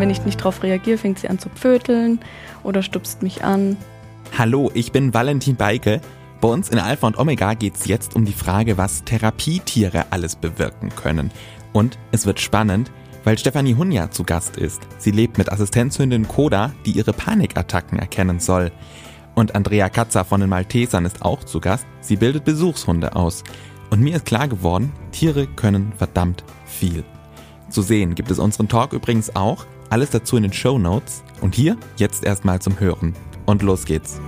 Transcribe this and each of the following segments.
wenn ich nicht darauf reagiere, fängt sie an zu pföteln oder stupst mich an. Hallo, ich bin Valentin Beike. Bei uns in Alpha und Omega geht es jetzt um die Frage, was Therapietiere alles bewirken können. Und es wird spannend, weil Stefanie Hunja zu Gast ist. Sie lebt mit Assistenzhündin Koda, die ihre Panikattacken erkennen soll. Und Andrea Katzer von den Maltesern ist auch zu Gast. Sie bildet Besuchshunde aus. Und mir ist klar geworden, Tiere können verdammt viel. Zu sehen gibt es unseren Talk übrigens auch. Alles dazu in den Show Notes. Und hier jetzt erstmal zum Hören. Und los geht's.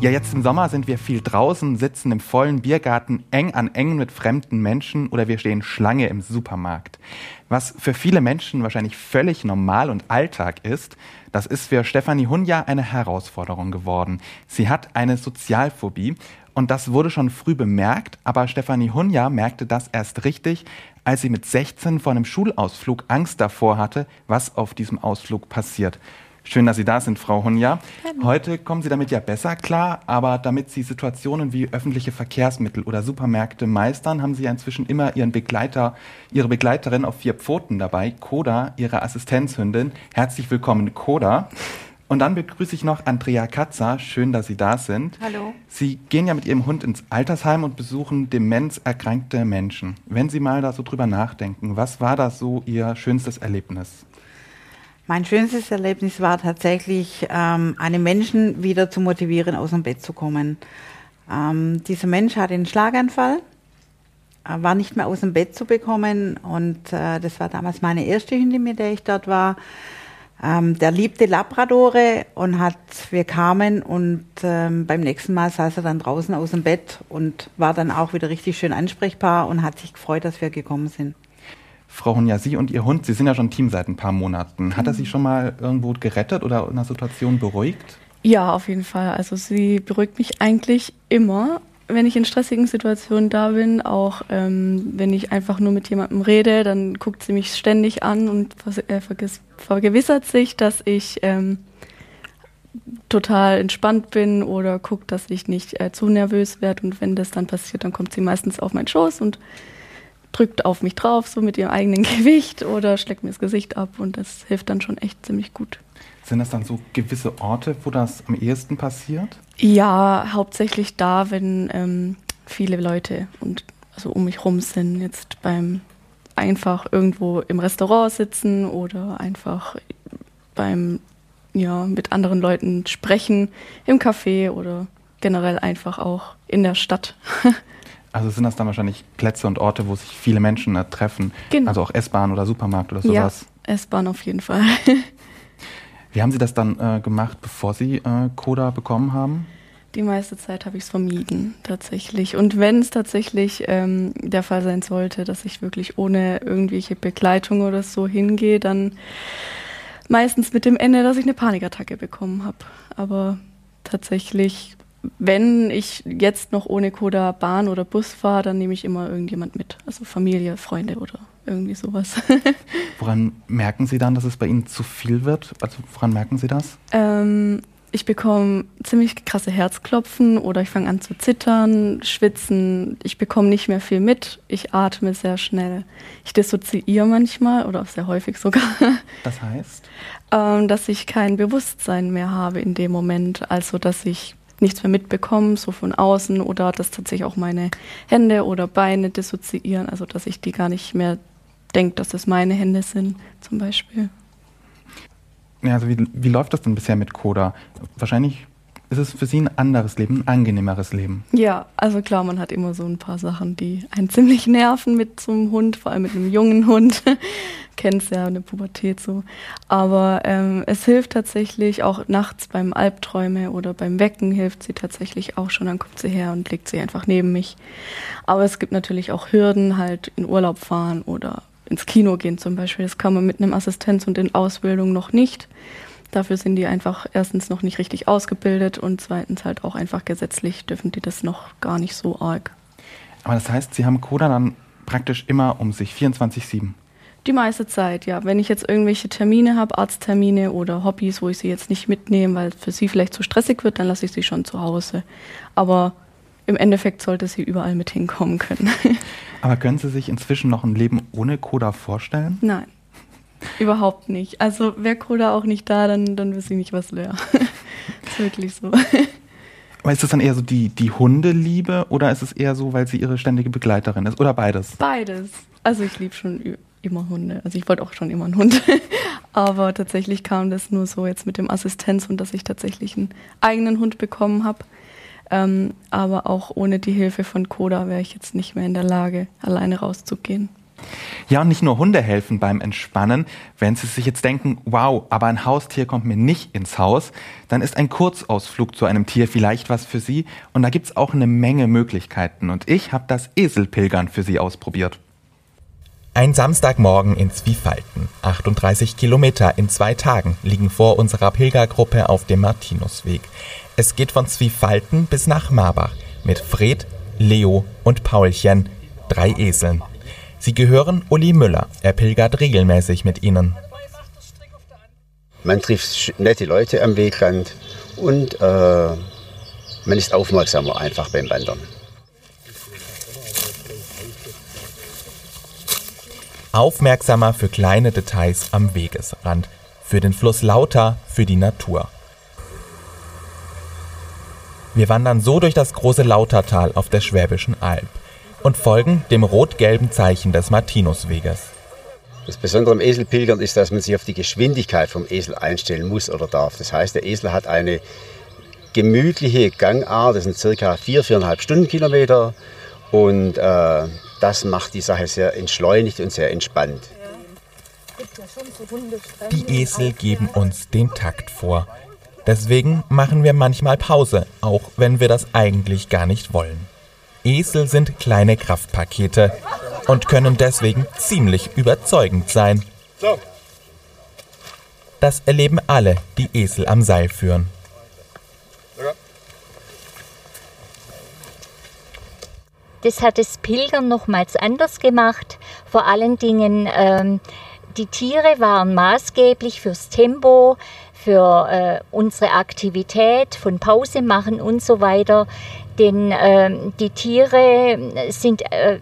Ja, jetzt im Sommer sind wir viel draußen, sitzen im vollen Biergarten eng an eng mit fremden Menschen oder wir stehen Schlange im Supermarkt. Was für viele Menschen wahrscheinlich völlig normal und Alltag ist, das ist für Stefanie Hunja eine Herausforderung geworden. Sie hat eine Sozialphobie und das wurde schon früh bemerkt, aber Stefanie Hunja merkte das erst richtig, als sie mit 16 vor einem Schulausflug Angst davor hatte, was auf diesem Ausflug passiert. Schön, dass Sie da sind, Frau Hunja. Heute kommen Sie damit ja besser klar, aber damit Sie Situationen wie öffentliche Verkehrsmittel oder Supermärkte meistern, haben Sie ja inzwischen immer Ihren Begleiter, Ihre Begleiterin auf vier Pfoten dabei, Koda, Ihre Assistenzhündin. Herzlich willkommen, Koda. Und dann begrüße ich noch Andrea Katzer. Schön, dass Sie da sind. Hallo. Sie gehen ja mit Ihrem Hund ins Altersheim und besuchen demenzerkrankte Menschen. Wenn Sie mal da so drüber nachdenken, was war da so Ihr schönstes Erlebnis? Mein schönstes Erlebnis war tatsächlich, ähm, einen Menschen wieder zu motivieren, aus dem Bett zu kommen. Ähm, dieser Mensch hatte einen Schlaganfall, äh, war nicht mehr aus dem Bett zu bekommen und äh, das war damals meine erste Hündin, mit der ich dort war. Ähm, der liebte Labradore und hat, wir kamen und ähm, beim nächsten Mal saß er dann draußen aus dem Bett und war dann auch wieder richtig schön ansprechbar und hat sich gefreut, dass wir gekommen sind. Frau Hunja, Sie und Ihr Hund, Sie sind ja schon Team seit ein paar Monaten. Hat er Sie schon mal irgendwo gerettet oder in einer Situation beruhigt? Ja, auf jeden Fall. Also sie beruhigt mich eigentlich immer, wenn ich in stressigen Situationen da bin. Auch ähm, wenn ich einfach nur mit jemandem rede, dann guckt sie mich ständig an und äh, vergewissert sich, dass ich ähm, total entspannt bin oder guckt, dass ich nicht äh, zu nervös werde. Und wenn das dann passiert, dann kommt sie meistens auf meinen Schoß und drückt auf mich drauf, so mit ihrem eigenen Gewicht oder schlägt mir das Gesicht ab und das hilft dann schon echt ziemlich gut. Sind das dann so gewisse Orte, wo das am ehesten passiert? Ja, hauptsächlich da, wenn ähm, viele Leute und also um mich rum sind, jetzt beim einfach irgendwo im Restaurant sitzen oder einfach beim ja mit anderen Leuten sprechen im Café oder generell einfach auch in der Stadt. Also sind das dann wahrscheinlich Plätze und Orte, wo sich viele Menschen äh, treffen? Genau. Also auch S-Bahn oder Supermarkt oder sowas? Ja, S-Bahn auf jeden Fall. Wie haben Sie das dann äh, gemacht, bevor Sie äh, Coda bekommen haben? Die meiste Zeit habe ich es vermieden, tatsächlich. Und wenn es tatsächlich ähm, der Fall sein sollte, dass ich wirklich ohne irgendwelche Begleitung oder so hingehe, dann meistens mit dem Ende, dass ich eine Panikattacke bekommen habe. Aber tatsächlich wenn ich jetzt noch ohne Coda Bahn oder Bus fahre, dann nehme ich immer irgendjemand mit. Also Familie, Freunde oder irgendwie sowas. woran merken Sie dann, dass es bei Ihnen zu viel wird? Also woran merken Sie das? Ähm, ich bekomme ziemlich krasse Herzklopfen oder ich fange an zu zittern, schwitzen. Ich bekomme nicht mehr viel mit. Ich atme sehr schnell. Ich dissoziiere manchmal oder auch sehr häufig sogar. Das heißt? Ähm, dass ich kein Bewusstsein mehr habe in dem Moment. Also dass ich nichts mehr mitbekommen, so von außen oder dass tatsächlich auch meine Hände oder Beine dissoziieren, also dass ich die gar nicht mehr denke, dass das meine Hände sind, zum Beispiel. Ja, also wie, wie läuft das denn bisher mit Coda? Wahrscheinlich ist es für Sie ein anderes Leben, ein angenehmeres Leben. Ja, also klar, man hat immer so ein paar Sachen, die einen ziemlich nerven mit so einem Hund, vor allem mit einem jungen Hund. Kennt es ja, eine Pubertät so. Aber ähm, es hilft tatsächlich auch nachts beim Albträume oder beim Wecken hilft sie tatsächlich auch schon. Dann kommt sie her und legt sie einfach neben mich. Aber es gibt natürlich auch Hürden, halt in Urlaub fahren oder ins Kino gehen zum Beispiel. Das kann man mit einem Assistenz und in Ausbildung noch nicht. Dafür sind die einfach erstens noch nicht richtig ausgebildet und zweitens halt auch einfach gesetzlich dürfen die das noch gar nicht so arg. Aber das heißt, Sie haben Coda dann praktisch immer um sich, 24-7? Die meiste Zeit, ja. Wenn ich jetzt irgendwelche Termine habe, Arzttermine oder Hobbys, wo ich sie jetzt nicht mitnehme, weil es für sie vielleicht zu stressig wird, dann lasse ich sie schon zu Hause. Aber im Endeffekt sollte sie überall mit hinkommen können. Aber können Sie sich inzwischen noch ein Leben ohne Coda vorstellen? Nein. Überhaupt nicht. Also wäre Koda auch nicht da, dann, dann wüsste ich nicht, was wäre. ist wirklich so. Aber ist das dann eher so die, die Hundeliebe oder ist es eher so, weil sie ihre ständige Begleiterin ist? Oder beides? Beides. Also ich liebe schon immer Hunde. Also ich wollte auch schon immer einen Hund. Aber tatsächlich kam das nur so jetzt mit dem Assistenzhund, dass ich tatsächlich einen eigenen Hund bekommen habe. Ähm, aber auch ohne die Hilfe von Koda wäre ich jetzt nicht mehr in der Lage, alleine rauszugehen. Ja, und nicht nur Hunde helfen beim Entspannen. Wenn Sie sich jetzt denken, wow, aber ein Haustier kommt mir nicht ins Haus, dann ist ein Kurzausflug zu einem Tier vielleicht was für Sie. Und da gibt's auch eine Menge Möglichkeiten. Und ich habe das Eselpilgern für Sie ausprobiert. Ein Samstagmorgen in Zwiefalten. 38 Kilometer in zwei Tagen liegen vor unserer Pilgergruppe auf dem Martinusweg. Es geht von Zwiefalten bis nach Marbach mit Fred, Leo und Paulchen, drei Eseln. Sie gehören Uli Müller. Er pilgert regelmäßig mit ihnen. Man trifft nette Leute am Wegrand und äh, man ist aufmerksamer einfach beim Wandern. Aufmerksamer für kleine Details am Wegesrand, für den Fluss Lauter, für die Natur. Wir wandern so durch das große Lautertal auf der Schwäbischen Alb und folgen dem rot-gelben Zeichen des Martinusweges. Das Besondere am Eselpilgern ist, dass man sich auf die Geschwindigkeit vom Esel einstellen muss oder darf. Das heißt, der Esel hat eine gemütliche Gangart, das sind circa vier, viereinhalb Stundenkilometer und äh, das macht die Sache sehr entschleunigt und sehr entspannt. Die Esel geben uns den Takt vor. Deswegen machen wir manchmal Pause, auch wenn wir das eigentlich gar nicht wollen. Esel sind kleine Kraftpakete und können deswegen ziemlich überzeugend sein. Das erleben alle, die Esel am Seil führen. Das hat das Pilgern nochmals anders gemacht. Vor allen Dingen, ähm, die Tiere waren maßgeblich fürs Tempo, für äh, unsere Aktivität von Pause machen und so weiter. Denn ähm, die Tiere sind, äh,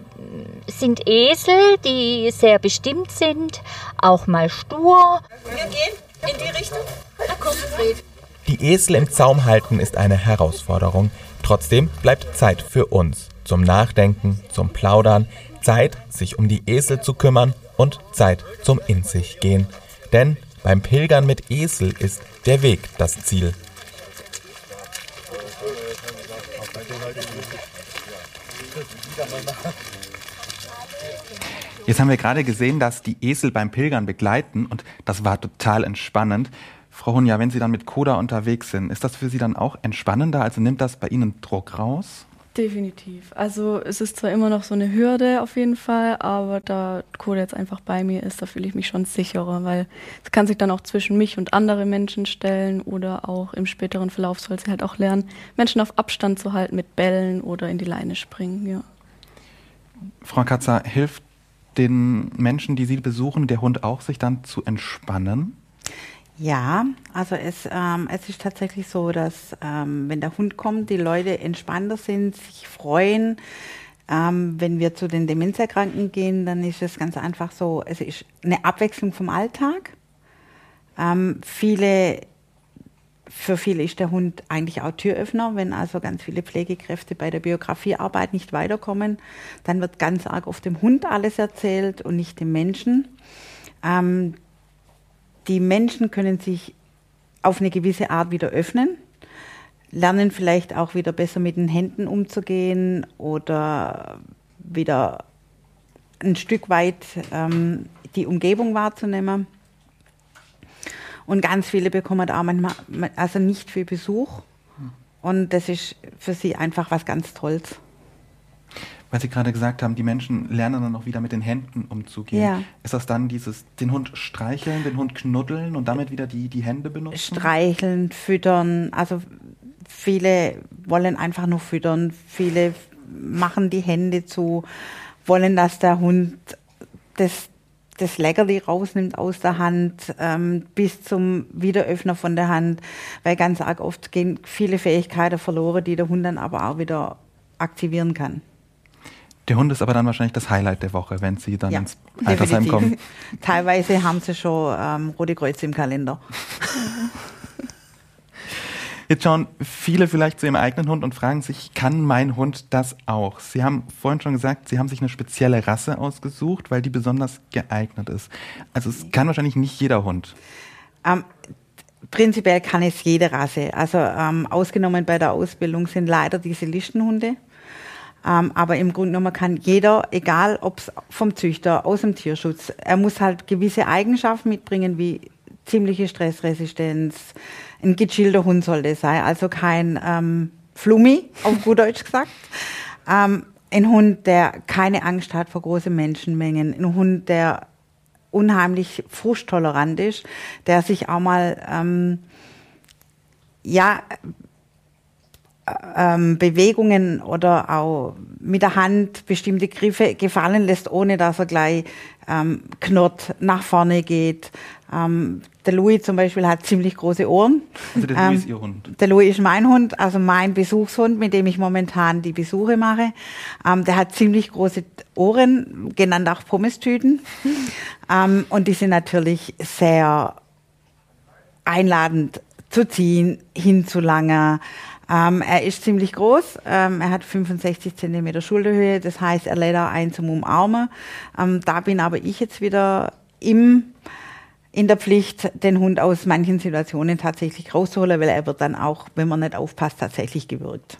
sind Esel, die sehr bestimmt sind, auch mal stur. Wir gehen in die Richtung. Da kommt Fred. Die Esel im Zaum halten ist eine Herausforderung. Trotzdem bleibt Zeit für uns. Zum Nachdenken, zum Plaudern, Zeit, sich um die Esel zu kümmern und Zeit zum In sich gehen. Denn beim Pilgern mit Esel ist der Weg das Ziel. Jetzt haben wir gerade gesehen, dass die Esel beim Pilgern begleiten und das war total entspannend. Frau Hunja, wenn Sie dann mit Koda unterwegs sind, ist das für Sie dann auch entspannender? Also nimmt das bei Ihnen Druck raus? Definitiv. Also es ist zwar immer noch so eine Hürde auf jeden Fall, aber da Koda jetzt einfach bei mir ist, da fühle ich mich schon sicherer, weil es kann sich dann auch zwischen mich und andere Menschen stellen oder auch im späteren Verlauf soll sie halt auch lernen, Menschen auf Abstand zu halten mit Bällen oder in die Leine springen, ja. Frau Katzer, hilft den Menschen, die Sie besuchen, der Hund auch, sich dann zu entspannen? Ja, also es, ähm, es ist tatsächlich so, dass ähm, wenn der Hund kommt, die Leute entspannter sind, sich freuen. Ähm, wenn wir zu den Demenzerkranken gehen, dann ist es ganz einfach so, es ist eine Abwechslung vom Alltag. Ähm, viele, für viele ist der Hund eigentlich auch Türöffner. Wenn also ganz viele Pflegekräfte bei der Biografiearbeit nicht weiterkommen, dann wird ganz arg auf dem Hund alles erzählt und nicht dem Menschen. Ähm, die Menschen können sich auf eine gewisse Art wieder öffnen, lernen vielleicht auch wieder besser mit den Händen umzugehen oder wieder ein Stück weit ähm, die Umgebung wahrzunehmen. Und ganz viele bekommen auch manchmal also nicht viel Besuch. Und das ist für sie einfach was ganz Tolles weil Sie gerade gesagt haben, die Menschen lernen dann auch wieder mit den Händen umzugehen. Ja. Ist das dann dieses, den Hund streicheln, den Hund knuddeln und damit wieder die, die Hände benutzen? Streicheln, füttern. Also viele wollen einfach nur füttern. Viele machen die Hände zu, wollen, dass der Hund das, das Leckerli rausnimmt aus der Hand ähm, bis zum Wiederöffner von der Hand, weil ganz arg oft gehen viele Fähigkeiten verloren, die der Hund dann aber auch wieder aktivieren kann. Der Hund ist aber dann wahrscheinlich das Highlight der Woche, wenn Sie dann ja, ins Altersheim definitiv. kommen. Teilweise haben Sie schon ähm, Rote Kreuze im Kalender. Jetzt schauen viele vielleicht zu ihrem eigenen Hund und fragen sich, kann mein Hund das auch? Sie haben vorhin schon gesagt, Sie haben sich eine spezielle Rasse ausgesucht, weil die besonders geeignet ist. Also es kann wahrscheinlich nicht jeder Hund. Ähm, prinzipiell kann es jede Rasse. Also ähm, ausgenommen bei der Ausbildung sind leider diese Listenhunde. Ähm, aber im Grunde genommen kann jeder, egal ob es vom Züchter, aus dem Tierschutz, er muss halt gewisse Eigenschaften mitbringen, wie ziemliche Stressresistenz, ein gechillter Hund soll das sein, also kein ähm, Flummi, auf gut Deutsch gesagt. Ähm, ein Hund, der keine Angst hat vor großen Menschenmengen, ein Hund, der unheimlich frusttolerant ist, der sich auch mal ähm, ja ähm, Bewegungen oder auch mit der Hand bestimmte Griffe gefallen lässt, ohne dass er gleich ähm, knurrt, nach vorne geht. Ähm, der Louis zum Beispiel hat ziemlich große Ohren. Also der Louis ist ähm, Ihr Hund? Der Louis ist mein Hund, also mein Besuchshund, mit dem ich momentan die Besuche mache. Ähm, der hat ziemlich große Ohren, genannt auch Pommestüten. ähm, und die sind natürlich sehr einladend zu ziehen, hinzulangen. Ähm, er ist ziemlich groß, ähm, er hat 65 Zentimeter Schulterhöhe, das heißt, er lädt auch ein zum Umarmen. Ähm, da bin aber ich jetzt wieder im, in der Pflicht, den Hund aus manchen Situationen tatsächlich rauszuholen, weil er wird dann auch, wenn man nicht aufpasst, tatsächlich gewürgt.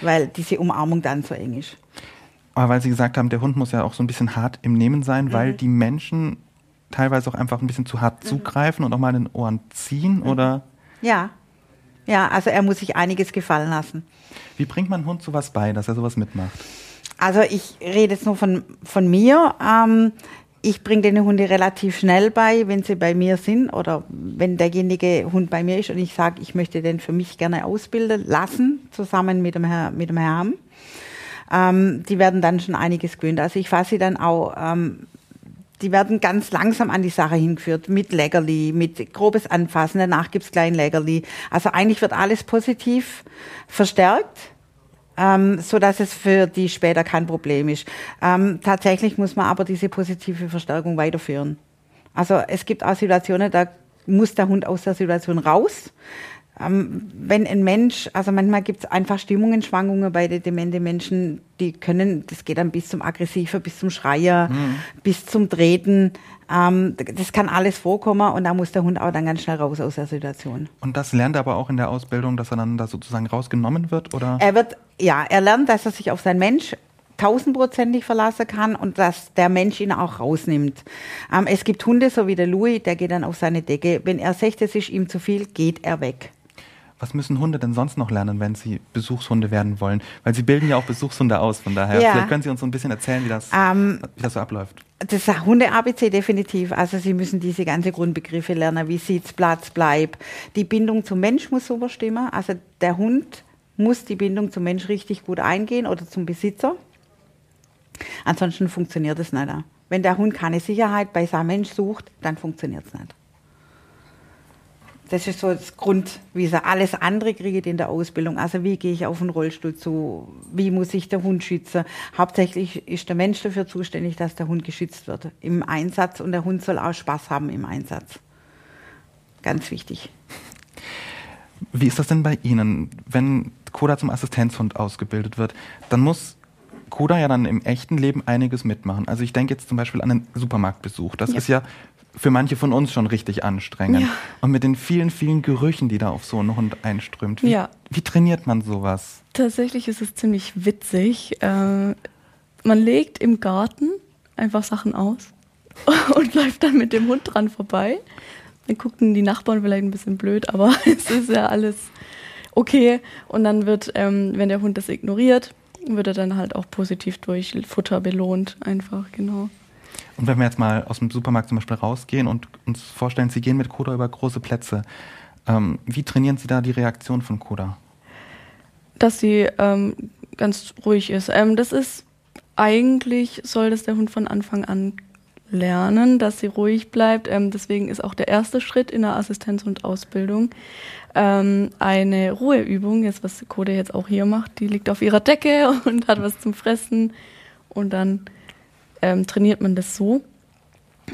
Weil diese Umarmung dann so eng ist. Aber weil Sie gesagt haben, der Hund muss ja auch so ein bisschen hart im Nehmen sein, mhm. weil die Menschen teilweise auch einfach ein bisschen zu hart mhm. zugreifen und auch mal in den Ohren ziehen, mhm. oder? Ja, ja, also er muss sich einiges gefallen lassen. Wie bringt man Hund sowas bei, dass er sowas mitmacht? Also ich rede jetzt nur von, von mir. Ähm, ich bringe den Hunde relativ schnell bei, wenn sie bei mir sind oder wenn derjenige Hund bei mir ist und ich sage, ich möchte den für mich gerne ausbilden lassen, zusammen mit dem, Herr, mit dem Herrn. Ähm, die werden dann schon einiges gewöhnt. Also ich fasse sie dann auch ähm, die werden ganz langsam an die Sache hingeführt, mit Leckerli, mit grobes Anfassen, danach gibt's klein Leckerli. Also eigentlich wird alles positiv verstärkt, ähm, so dass es für die später kein Problem ist. Ähm, tatsächlich muss man aber diese positive Verstärkung weiterführen. Also es gibt auch Situationen, da muss der Hund aus der Situation raus. Ähm, wenn ein Mensch, also manchmal gibt es einfach Stimmungsschwankungen bei den dementen Menschen, die können, das geht dann bis zum Aggressiver, bis zum Schreier, mhm. bis zum Treten. Ähm, das kann alles vorkommen und da muss der Hund auch dann ganz schnell raus aus der Situation. Und das lernt er aber auch in der Ausbildung, dass er dann da sozusagen rausgenommen wird, oder? Er wird, ja, er lernt, dass er sich auf seinen Mensch tausendprozentig verlassen kann und dass der Mensch ihn auch rausnimmt. Ähm, es gibt Hunde, so wie der Louis, der geht dann auf seine Decke. Wenn er sagt, es ist ihm zu viel, geht er weg. Was müssen Hunde denn sonst noch lernen, wenn sie Besuchshunde werden wollen? Weil sie bilden ja auch Besuchshunde aus, von daher. Ja. Vielleicht können Sie uns so ein bisschen erzählen, wie das, ähm, wie das so abläuft. Das Hunde-ABC definitiv. Also Sie müssen diese ganzen Grundbegriffe lernen, wie Sitz, Platz, Bleib. Die Bindung zum Mensch muss super stimmen. Also der Hund muss die Bindung zum Mensch richtig gut eingehen oder zum Besitzer. Ansonsten funktioniert es nicht. Wenn der Hund keine Sicherheit bei seinem Mensch sucht, dann funktioniert es nicht. Das ist so das Grundwissen. Alles andere kriege ich in der Ausbildung. Also wie gehe ich auf den Rollstuhl zu? Wie muss ich den Hund schützen? Hauptsächlich ist der Mensch dafür zuständig, dass der Hund geschützt wird im Einsatz und der Hund soll auch Spaß haben im Einsatz. Ganz wichtig. Wie ist das denn bei Ihnen? Wenn Koda zum Assistenzhund ausgebildet wird, dann muss Koda ja dann im echten Leben einiges mitmachen. Also ich denke jetzt zum Beispiel an einen Supermarktbesuch. Das ja. ist ja für manche von uns schon richtig anstrengend. Ja. Und mit den vielen, vielen Gerüchen, die da auf so einen Hund einströmt. Wie, ja. wie trainiert man sowas? Tatsächlich ist es ziemlich witzig. Äh, man legt im Garten einfach Sachen aus und läuft dann mit dem Hund dran vorbei. Dann gucken die Nachbarn vielleicht ein bisschen blöd, aber es ist ja alles okay. Und dann wird, ähm, wenn der Hund das ignoriert, wird er dann halt auch positiv durch Futter belohnt, einfach, genau. Und wenn wir jetzt mal aus dem Supermarkt zum Beispiel rausgehen und uns vorstellen, Sie gehen mit Koda über große Plätze, ähm, wie trainieren Sie da die Reaktion von Koda? Dass sie ähm, ganz ruhig ist. Ähm, das ist eigentlich, soll das der Hund von Anfang an lernen, dass sie ruhig bleibt. Ähm, deswegen ist auch der erste Schritt in der Assistenz- und Ausbildung ähm, eine Ruheübung, jetzt was Koda jetzt auch hier macht. Die liegt auf ihrer Decke und hat was zum Fressen und dann ähm, trainiert man das so.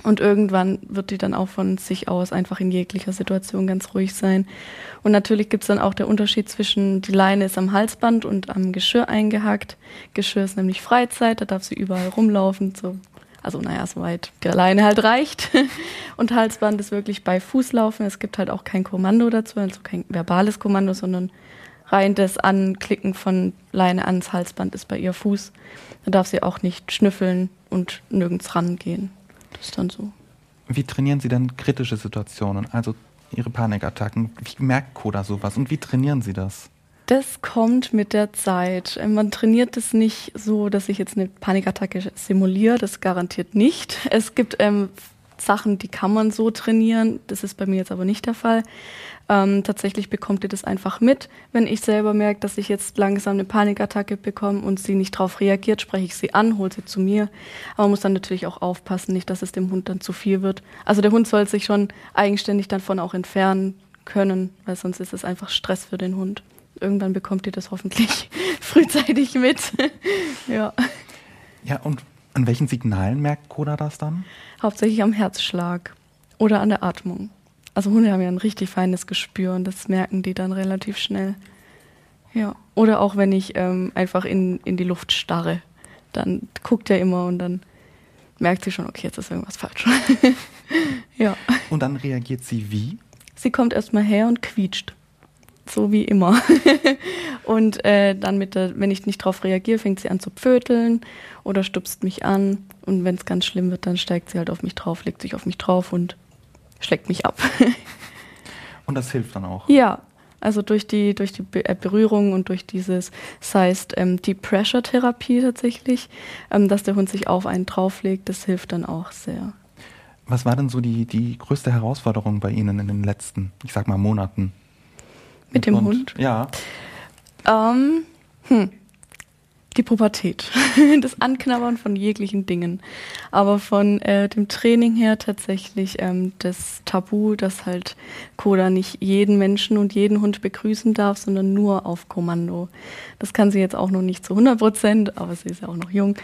Und irgendwann wird die dann auch von sich aus einfach in jeglicher Situation ganz ruhig sein. Und natürlich gibt es dann auch der Unterschied zwischen, die Leine ist am Halsband und am Geschirr eingehackt. Geschirr ist nämlich Freizeit, da darf sie überall rumlaufen, so, also naja, soweit der Leine halt reicht. Und Halsband ist wirklich bei Fußlaufen. Es gibt halt auch kein Kommando dazu, also kein verbales Kommando, sondern rein das Anklicken von Leine ans Halsband ist bei ihr Fuß. Da darf sie auch nicht schnüffeln und nirgends rangehen. Das ist dann so. Wie trainieren Sie denn kritische Situationen, also Ihre Panikattacken? Wie merkt Koda sowas und wie trainieren Sie das? Das kommt mit der Zeit. Man trainiert es nicht so, dass ich jetzt eine Panikattacke simuliere, das garantiert nicht. Es gibt ähm, Sachen, die kann man so trainieren, das ist bei mir jetzt aber nicht der Fall. Ähm, tatsächlich bekommt ihr das einfach mit. Wenn ich selber merke, dass ich jetzt langsam eine Panikattacke bekomme und sie nicht darauf reagiert, spreche ich sie an, hole sie zu mir. Aber man muss dann natürlich auch aufpassen, nicht, dass es dem Hund dann zu viel wird. Also der Hund soll sich schon eigenständig davon auch entfernen können, weil sonst ist es einfach Stress für den Hund. Irgendwann bekommt ihr das hoffentlich frühzeitig mit. ja. Ja, und an welchen Signalen merkt Koda das dann? Hauptsächlich am Herzschlag oder an der Atmung. Also Hunde haben ja ein richtig feines Gespür und das merken die dann relativ schnell. Ja. Oder auch wenn ich ähm, einfach in, in die Luft starre, dann guckt er immer und dann merkt sie schon, okay, jetzt ist irgendwas falsch. ja. Und dann reagiert sie wie? Sie kommt erstmal her und quietscht. So wie immer. und äh, dann mit der, wenn ich nicht drauf reagiere, fängt sie an zu pföteln oder stupst mich an. Und wenn es ganz schlimm wird, dann steigt sie halt auf mich drauf, legt sich auf mich drauf und schlägt mich ab. und das hilft dann auch? Ja, also durch die, durch die äh, Berührung und durch dieses, das heißt ähm, die Pressure-Therapie tatsächlich, ähm, dass der Hund sich auf einen drauflegt, das hilft dann auch sehr. Was war denn so die, die größte Herausforderung bei Ihnen in den letzten, ich sag mal, Monaten? Mit dem Hund? Ja. Ähm, hm die Pubertät, das Anknabbern von jeglichen Dingen. Aber von äh, dem Training her tatsächlich ähm, das Tabu, dass halt Koda nicht jeden Menschen und jeden Hund begrüßen darf, sondern nur auf Kommando. Das kann sie jetzt auch noch nicht zu 100 Prozent, aber sie ist ja auch noch jung.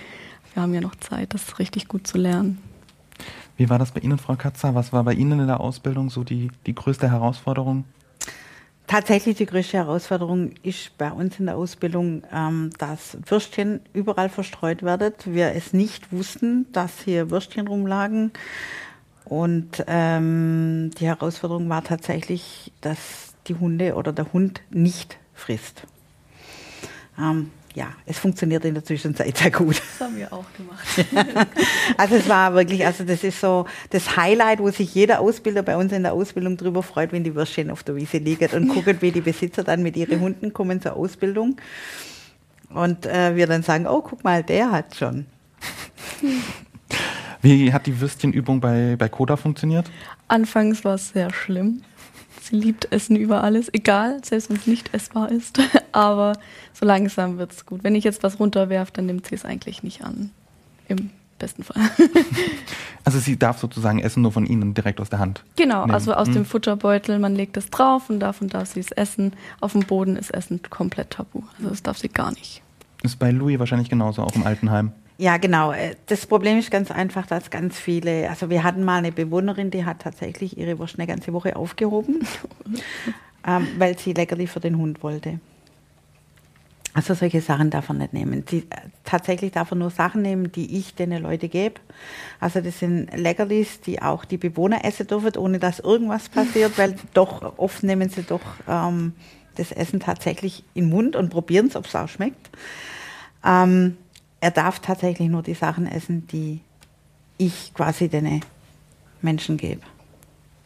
Wir haben ja noch Zeit, das richtig gut zu lernen. Wie war das bei Ihnen, Frau Katzer? Was war bei Ihnen in der Ausbildung so die, die größte Herausforderung? Tatsächlich die größte Herausforderung ist bei uns in der Ausbildung, ähm, dass Würstchen überall verstreut werden. Wir es nicht wussten, dass hier Würstchen rumlagen. Und ähm, die Herausforderung war tatsächlich, dass die Hunde oder der Hund nicht frisst. Ähm, ja, es funktioniert in der Zwischenzeit sehr gut. Das haben wir auch gemacht. also es war wirklich, also das ist so das Highlight, wo sich jeder Ausbilder bei uns in der Ausbildung drüber freut, wenn die Würstchen auf der Wiese liegen und gucken, wie die Besitzer dann mit ihren Hunden kommen zur Ausbildung. Und äh, wir dann sagen, oh, guck mal, der hat schon. Wie hat die Würstchenübung bei, bei Koda funktioniert? Anfangs war es sehr schlimm. Sie liebt Essen über alles, egal, selbst wenn es nicht essbar ist. Aber so langsam wird es gut. Wenn ich jetzt was runterwerfe, dann nimmt sie es eigentlich nicht an. Im besten Fall. Also sie darf sozusagen Essen nur von Ihnen direkt aus der Hand. Genau, nehmen. also aus hm. dem Futterbeutel, man legt es drauf und davon darf sie es essen. Auf dem Boden ist Essen komplett tabu. Also das darf sie gar nicht. Ist bei Louis wahrscheinlich genauso, auch im Altenheim. Ja, genau. Äh, das Problem ist ganz einfach, dass ganz viele, also wir hatten mal eine Bewohnerin, die hat tatsächlich ihre Wurst eine ganze Woche aufgehoben, ähm, weil sie Leckerli für den Hund wollte. Also solche Sachen darf er nicht nehmen. Die, äh, tatsächlich darf er nur Sachen nehmen, die ich den Leuten gebe. Also das sind Leckerlis, die auch die Bewohner essen dürfen, ohne dass irgendwas passiert, weil doch oft nehmen sie doch ähm, das Essen tatsächlich in den Mund und probieren es, ob es auch schmeckt. Ähm, er darf tatsächlich nur die Sachen essen, die ich quasi den Menschen gebe.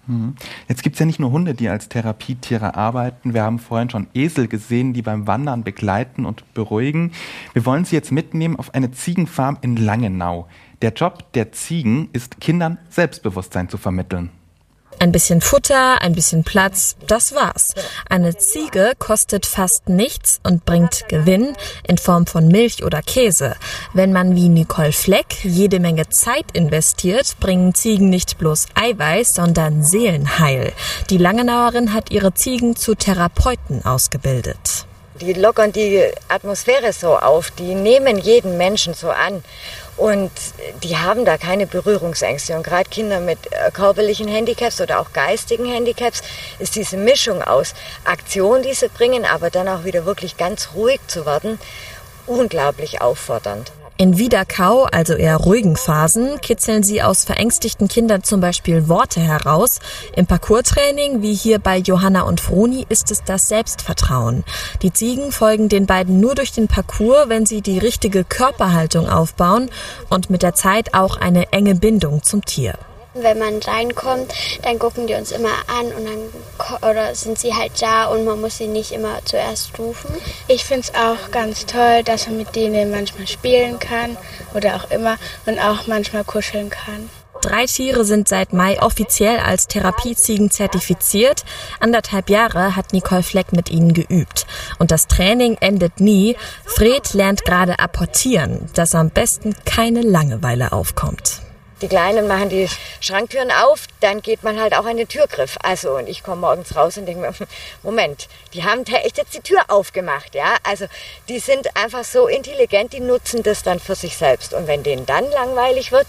Mhm. Jetzt gibt es ja nicht nur Hunde, die als Therapietiere arbeiten. Wir haben vorhin schon Esel gesehen, die beim Wandern begleiten und beruhigen. Wir wollen Sie jetzt mitnehmen auf eine Ziegenfarm in Langenau. Der Job der Ziegen ist Kindern Selbstbewusstsein zu vermitteln. Ein bisschen Futter, ein bisschen Platz, das war's. Eine Ziege kostet fast nichts und bringt Gewinn in Form von Milch oder Käse. Wenn man wie Nicole Fleck jede Menge Zeit investiert, bringen Ziegen nicht bloß Eiweiß, sondern Seelenheil. Die Langenauerin hat ihre Ziegen zu Therapeuten ausgebildet. Die lockern die Atmosphäre so auf, die nehmen jeden Menschen so an. Und die haben da keine Berührungsängste. Und gerade Kinder mit äh, körperlichen Handicaps oder auch geistigen Handicaps ist diese Mischung aus Aktion, die sie bringen, aber dann auch wieder wirklich ganz ruhig zu werden, unglaublich auffordernd. In Wiederkau, also eher ruhigen Phasen, kitzeln sie aus verängstigten Kindern zum Beispiel Worte heraus. Im Parcourstraining, wie hier bei Johanna und Froni, ist es das Selbstvertrauen. Die Ziegen folgen den beiden nur durch den Parcours, wenn sie die richtige Körperhaltung aufbauen und mit der Zeit auch eine enge Bindung zum Tier. Wenn man reinkommt, dann gucken die uns immer an und dann oder sind sie halt da und man muss sie nicht immer zuerst rufen. Ich finde es auch ganz toll, dass man mit denen manchmal spielen kann oder auch immer und auch manchmal kuscheln kann. Drei Tiere sind seit Mai offiziell als Therapieziegen zertifiziert. Anderthalb Jahre hat Nicole Fleck mit ihnen geübt. Und das Training endet nie. Fred lernt gerade apportieren, dass am besten keine Langeweile aufkommt. Die Kleinen machen die Schranktüren auf, dann geht man halt auch an den Türgriff. Also, und ich komme morgens raus und denke mir, Moment, die haben echt jetzt die Tür aufgemacht, ja. Also, die sind einfach so intelligent, die nutzen das dann für sich selbst. Und wenn denen dann langweilig wird,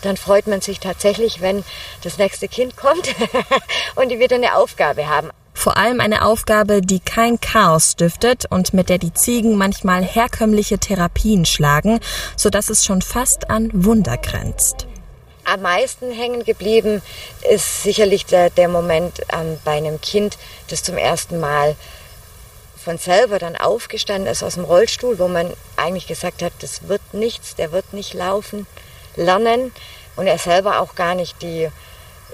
dann freut man sich tatsächlich, wenn das nächste Kind kommt und die wieder eine Aufgabe haben. Vor allem eine Aufgabe, die kein Chaos stiftet und mit der die Ziegen manchmal herkömmliche Therapien schlagen, so dass es schon fast an Wunder grenzt am meisten hängen geblieben ist sicherlich der, der Moment ähm, bei einem Kind, das zum ersten Mal von selber dann aufgestanden ist aus dem Rollstuhl, wo man eigentlich gesagt hat, das wird nichts, der wird nicht laufen, lernen und er selber auch gar nicht die,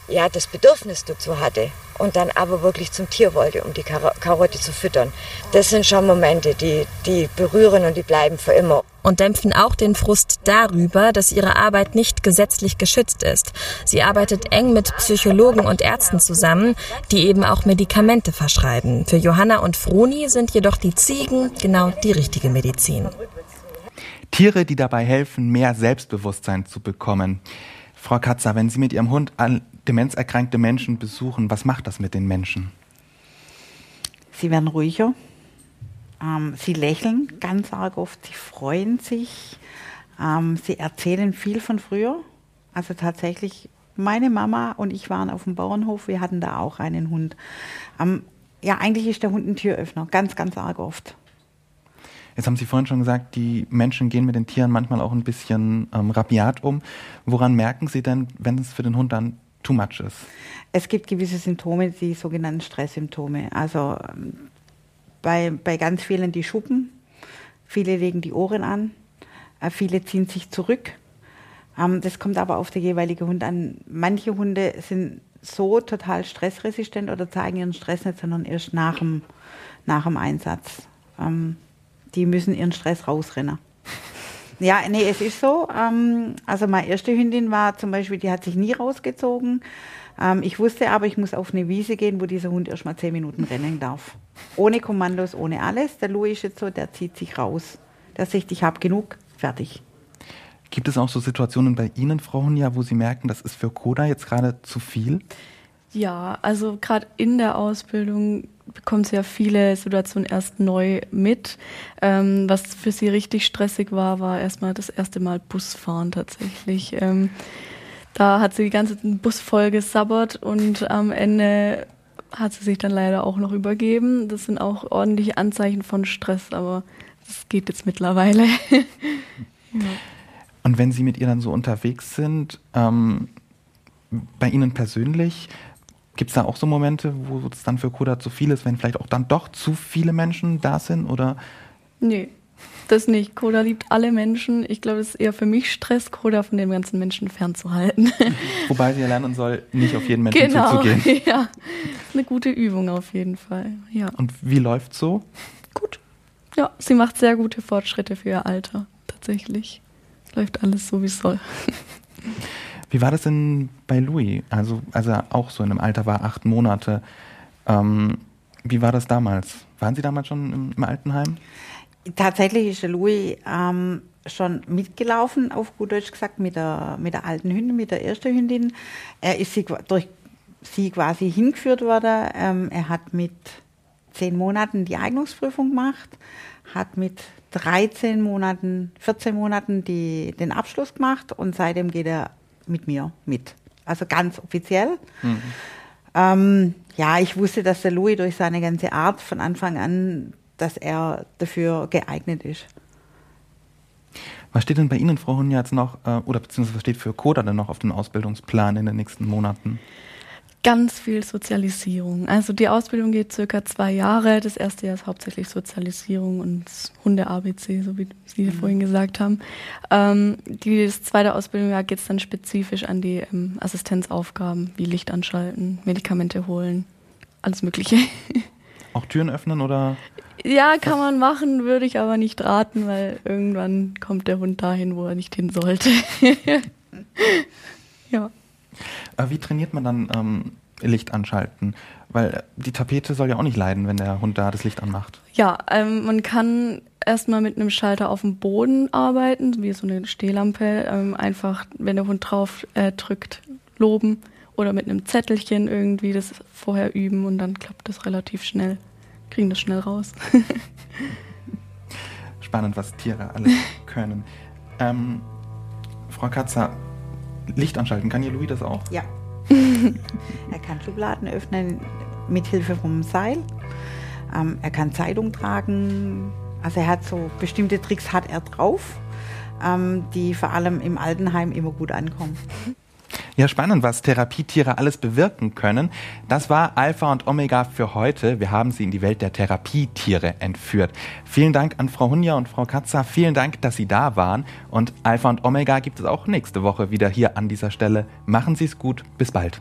ja, das Bedürfnis dazu hatte und dann aber wirklich zum Tier wollte, um die Karotte zu füttern. Das sind schon Momente, die, die berühren und die bleiben für immer und dämpfen auch den Frust darüber, dass ihre Arbeit nicht gesetzlich geschützt ist. Sie arbeitet eng mit Psychologen und Ärzten zusammen, die eben auch Medikamente verschreiben. Für Johanna und Froni sind jedoch die Ziegen genau die richtige Medizin. Tiere, die dabei helfen, mehr Selbstbewusstsein zu bekommen. Frau Katzer, wenn Sie mit Ihrem Hund an demenzerkrankte Menschen besuchen, was macht das mit den Menschen? Sie werden ruhiger, ähm, sie lächeln ganz arg oft, sie freuen sich, ähm, sie erzählen viel von früher. Also tatsächlich, meine Mama und ich waren auf dem Bauernhof, wir hatten da auch einen Hund. Ähm, ja, eigentlich ist der Hund ein Türöffner, ganz, ganz arg oft. Jetzt haben Sie vorhin schon gesagt, die Menschen gehen mit den Tieren manchmal auch ein bisschen ähm, rabiat um. Woran merken Sie denn, wenn es für den Hund dann too much ist? Es gibt gewisse Symptome, die sogenannten Stresssymptome. Also bei, bei ganz vielen die Schuppen, viele legen die Ohren an, äh, viele ziehen sich zurück. Ähm, das kommt aber auf den jeweiligen Hund an. Manche Hunde sind so total stressresistent oder zeigen ihren Stress nicht, sondern erst nach dem, nach dem Einsatz. Ähm, die müssen ihren Stress rausrennen. Ja, nee, es ist so. Ähm, also meine erste Hündin war zum Beispiel, die hat sich nie rausgezogen. Ähm, ich wusste aber, ich muss auf eine Wiese gehen, wo dieser Hund erst mal zehn Minuten rennen darf. Ohne Kommandos, ohne alles. Der Louis ist jetzt so, der zieht sich raus. Der sagt, ich habe genug, fertig. Gibt es auch so Situationen bei Ihnen, Frau Hunja, wo Sie merken, das ist für Koda jetzt gerade zu viel? Ja, also gerade in der Ausbildung bekommt sie ja viele Situationen erst neu mit. Ähm, was für sie richtig stressig war, war erstmal das erste Mal Busfahren tatsächlich. Ähm, da hat sie die ganze Bus voll gesabbert und am Ende hat sie sich dann leider auch noch übergeben. Das sind auch ordentliche Anzeichen von Stress, aber das geht jetzt mittlerweile. ja. Und wenn Sie mit ihr dann so unterwegs sind, ähm, bei Ihnen persönlich, gibt es da auch so Momente, wo es dann für Koda zu viel ist, wenn vielleicht auch dann doch zu viele Menschen da sind? Oder? Nee, das nicht. Koda liebt alle Menschen. Ich glaube, es ist eher für mich Stress, Koda von den ganzen Menschen fernzuhalten. Wobei sie ja lernen soll, nicht auf jeden Menschen genau, zuzugehen. Ja, eine gute Übung auf jeden Fall. Ja. Und wie läuft so? Gut. Ja, sie macht sehr gute Fortschritte für ihr Alter. Tatsächlich. Läuft alles so, wie es soll. Wie war das denn bei Louis? Also, als er auch so in einem Alter war, acht Monate. Ähm, wie war das damals? Waren Sie damals schon im, im Altenheim? Tatsächlich ist Louis ähm, schon mitgelaufen, auf gut Deutsch gesagt, mit der, mit der alten Hündin, mit der ersten Hündin. Er ist sie, durch sie quasi hingeführt worden. Ähm, er hat mit zehn Monaten die Eignungsprüfung gemacht, hat mit 13 Monaten, 14 Monaten die, den Abschluss gemacht und seitdem geht er mit mir mit. Also ganz offiziell. Mhm. Ähm, ja, ich wusste, dass der Louis durch seine ganze Art von Anfang an, dass er dafür geeignet ist. Was steht denn bei Ihnen, Frau Hunja, jetzt noch, äh, oder beziehungsweise was steht für Coda denn noch auf dem Ausbildungsplan in den nächsten Monaten? Ganz viel Sozialisierung. Also die Ausbildung geht circa zwei Jahre. Das erste Jahr ist hauptsächlich Sozialisierung und Hunde-ABC, so wie Sie mhm. vorhin gesagt haben. Ähm, die, das zweite Ausbildungsjahr geht es dann spezifisch an die ähm, Assistenzaufgaben, wie Licht anschalten, Medikamente holen, alles Mögliche. Auch Türen öffnen oder? Ja, kann man machen, würde ich aber nicht raten, weil irgendwann kommt der Hund dahin, wo er nicht hin sollte. ja. Äh, wie trainiert man dann ähm, Licht anschalten? Weil die Tapete soll ja auch nicht leiden, wenn der Hund da das Licht anmacht. Ja, ähm, man kann erstmal mit einem Schalter auf dem Boden arbeiten, wie so eine Stehlampe. Ähm, einfach, wenn der Hund drauf äh, drückt, loben oder mit einem Zettelchen irgendwie das vorher üben und dann klappt das relativ schnell. Kriegen das schnell raus. Spannend, was Tiere alles können. Ähm, Frau Katzer, Licht anschalten. Kann ihr Louis das auch? Ja. er kann Schubladen öffnen mit Hilfe vom Seil. Ähm, er kann Zeitung tragen. Also er hat so bestimmte Tricks hat er drauf, ähm, die vor allem im Altenheim immer gut ankommen. Ja, spannend, was Therapietiere alles bewirken können. Das war Alpha und Omega für heute. Wir haben Sie in die Welt der Therapietiere entführt. Vielen Dank an Frau Hunja und Frau Katzer. Vielen Dank, dass Sie da waren. Und Alpha und Omega gibt es auch nächste Woche wieder hier an dieser Stelle. Machen Sie es gut. Bis bald.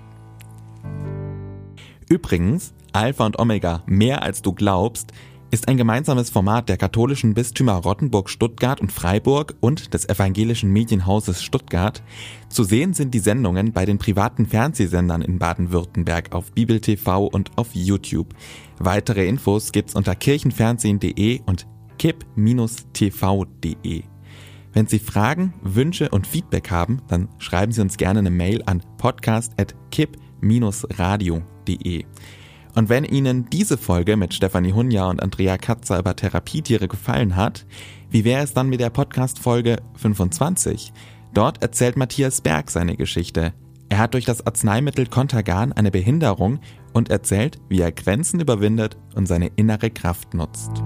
Übrigens, Alpha und Omega, mehr als du glaubst, ist ein gemeinsames Format der katholischen Bistümer Rottenburg, Stuttgart und Freiburg und des evangelischen Medienhauses Stuttgart. Zu sehen sind die Sendungen bei den privaten Fernsehsendern in Baden-Württemberg auf Bibel TV und auf YouTube. Weitere Infos gibt's unter kirchenfernsehen.de und kip-tv.de. Wenn Sie Fragen, Wünsche und Feedback haben, dann schreiben Sie uns gerne eine Mail an podcast@kip-radio.de. Und wenn Ihnen diese Folge mit Stefanie Hunja und Andrea Katzer über Therapietiere gefallen hat, wie wäre es dann mit der Podcast-Folge 25? Dort erzählt Matthias Berg seine Geschichte. Er hat durch das Arzneimittel Contagan eine Behinderung und erzählt, wie er Grenzen überwindet und seine innere Kraft nutzt.